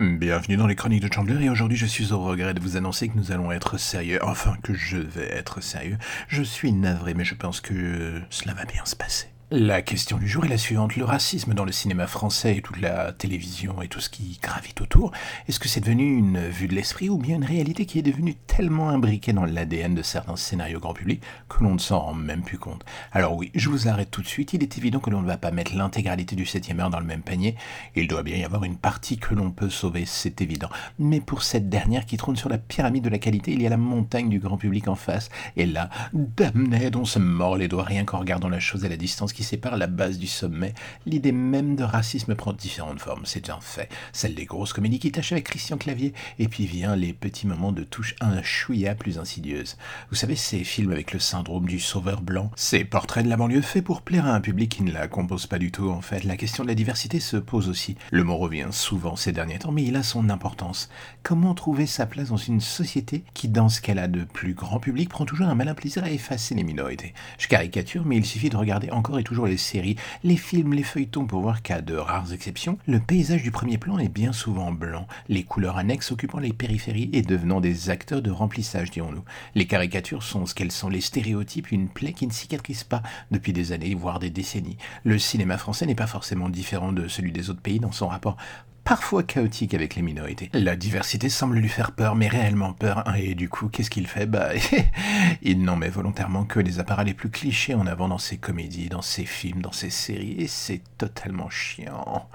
Bienvenue dans les chroniques de Chandler et aujourd'hui je suis au regret de vous annoncer que nous allons être sérieux, enfin que je vais être sérieux. Je suis navré mais je pense que cela va bien se passer. La question du jour est la suivante. Le racisme dans le cinéma français et toute la télévision et tout ce qui gravite autour, est-ce que c'est devenu une vue de l'esprit ou bien une réalité qui est devenue tellement imbriquée dans l'ADN de certains scénarios grand public que l'on ne s'en rend même plus compte? Alors oui, je vous arrête tout de suite. Il est évident que l'on ne va pas mettre l'intégralité du 7 heure dans le même panier. Il doit bien y avoir une partie que l'on peut sauver, c'est évident. Mais pour cette dernière qui trône sur la pyramide de la qualité, il y a la montagne du grand public en face. Et là, damned, on se mord les doigts rien qu'en regardant la chose à la distance sépare la base du sommet, l'idée même de racisme prend différentes formes, c'est un fait. Celle des grosses comédies qui tâchent avec Christian Clavier, et puis vient les petits moments de touche un chouïa plus insidieuse. Vous savez, ces films avec le syndrome du sauveur blanc, ces portraits de la banlieue faits pour plaire à un public qui ne la compose pas du tout en fait. La question de la diversité se pose aussi. Le mot revient souvent ces derniers temps, mais il a son importance. Comment trouver sa place dans une société qui, dans ce qu'elle a de plus grand public, prend toujours un malin plaisir à effacer les minorités? Je caricature, mais il suffit de regarder encore et toujours les séries, les films, les feuilletons pour voir qu'à de rares exceptions, le paysage du premier plan est bien souvent blanc, les couleurs annexes occupant les périphéries et devenant des acteurs de remplissage, dirons-nous. Les caricatures sont ce qu'elles sont, les stéréotypes, une plaie qui ne cicatrise pas depuis des années, voire des décennies. Le cinéma français n'est pas forcément différent de celui des autres pays dans son rapport parfois chaotique avec les minorités. La diversité semble lui faire peur, mais réellement peur, hein, et du coup, qu'est-ce qu'il fait? Bah, il n'en met volontairement que les appareils les plus clichés en avant dans ses comédies, dans ses films, dans ses séries, et c'est totalement chiant.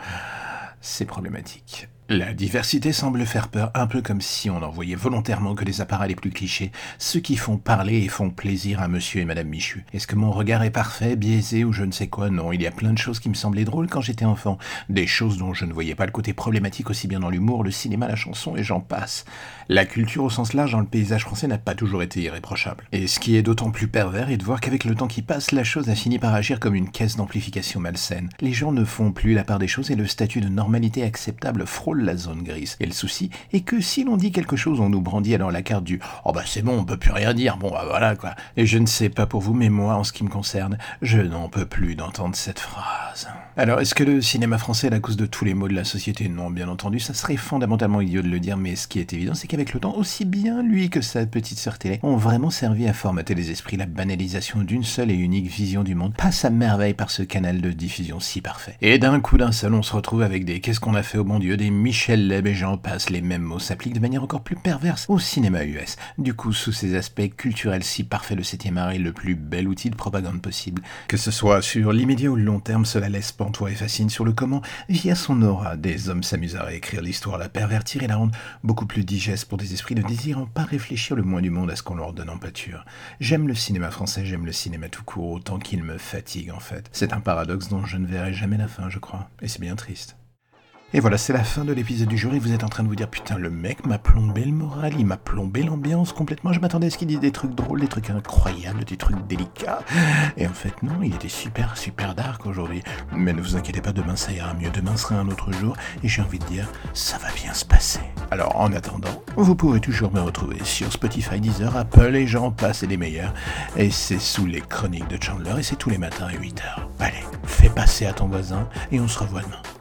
C'est problématique. La diversité semble faire peur, un peu comme si on envoyait volontairement que les appareils les plus clichés, ceux qui font parler et font plaisir à monsieur et madame Michu. Est-ce que mon regard est parfait, biaisé ou je ne sais quoi? Non, il y a plein de choses qui me semblaient drôles quand j'étais enfant, des choses dont je ne voyais pas le côté problématique aussi bien dans l'humour, le cinéma, la chanson et j'en passe. La culture au sens large dans le paysage français n'a pas toujours été irréprochable. Et ce qui est d'autant plus pervers est de voir qu'avec le temps qui passe, la chose a fini par agir comme une caisse d'amplification malsaine. Les gens ne font plus la part des choses et le statut de normalité acceptable frôle la zone grise. Et le souci est que si l'on dit quelque chose, on nous brandit alors la carte du Oh bah c'est bon, on peut plus rien dire, bon bah voilà quoi. Et je ne sais pas pour vous, mais moi, en ce qui me concerne, je n'en peux plus d'entendre cette phrase. Alors, est-ce que le cinéma français est la cause de tous les maux de la société Non, bien entendu, ça serait fondamentalement idiot de le dire, mais ce qui est évident, c'est qu'avec le temps, aussi bien lui que sa petite sœur télé ont vraiment servi à formater les esprits. La banalisation d'une seule et unique vision du monde passe à merveille par ce canal de diffusion si parfait. Et d'un coup d'un seul, on se retrouve avec des Qu'est-ce qu'on a fait au bon Dieu, des Michel Leb et j'en passe, les mêmes mots s'appliquent de manière encore plus perverse au cinéma US. Du coup, sous ces aspects culturels si parfaits, le 7 art est le plus bel outil de propagande possible. Que ce soit sur l'immédiat ou le long terme, cela laisse pantois et fascine sur le comment, via son aura, des hommes s'amusent à réécrire l'histoire, la pervertir et la rendre beaucoup plus digeste pour des esprits ne désirant pas réfléchir le moins du monde à ce qu'on leur donne en pâture. J'aime le cinéma français, j'aime le cinéma tout court, autant qu'il me fatigue en fait. C'est un paradoxe dont je ne verrai jamais la fin, je crois, et c'est bien triste. Et voilà, c'est la fin de l'épisode du jour et vous êtes en train de vous dire putain le mec m'a plombé le moral, il m'a plombé l'ambiance complètement. Je m'attendais à ce qu'il dise des trucs drôles, des trucs incroyables, des trucs délicats. Et en fait non, il était super super dark aujourd'hui. Mais ne vous inquiétez pas, demain ça ira mieux. Demain sera un autre jour et j'ai envie de dire ça va bien se passer. Alors en attendant, vous pourrez toujours me retrouver sur Spotify, Deezer, Apple et j'en passe et les meilleurs. Et c'est sous les chroniques de Chandler et c'est tous les matins à 8h. Allez, fais passer à ton voisin et on se revoit demain.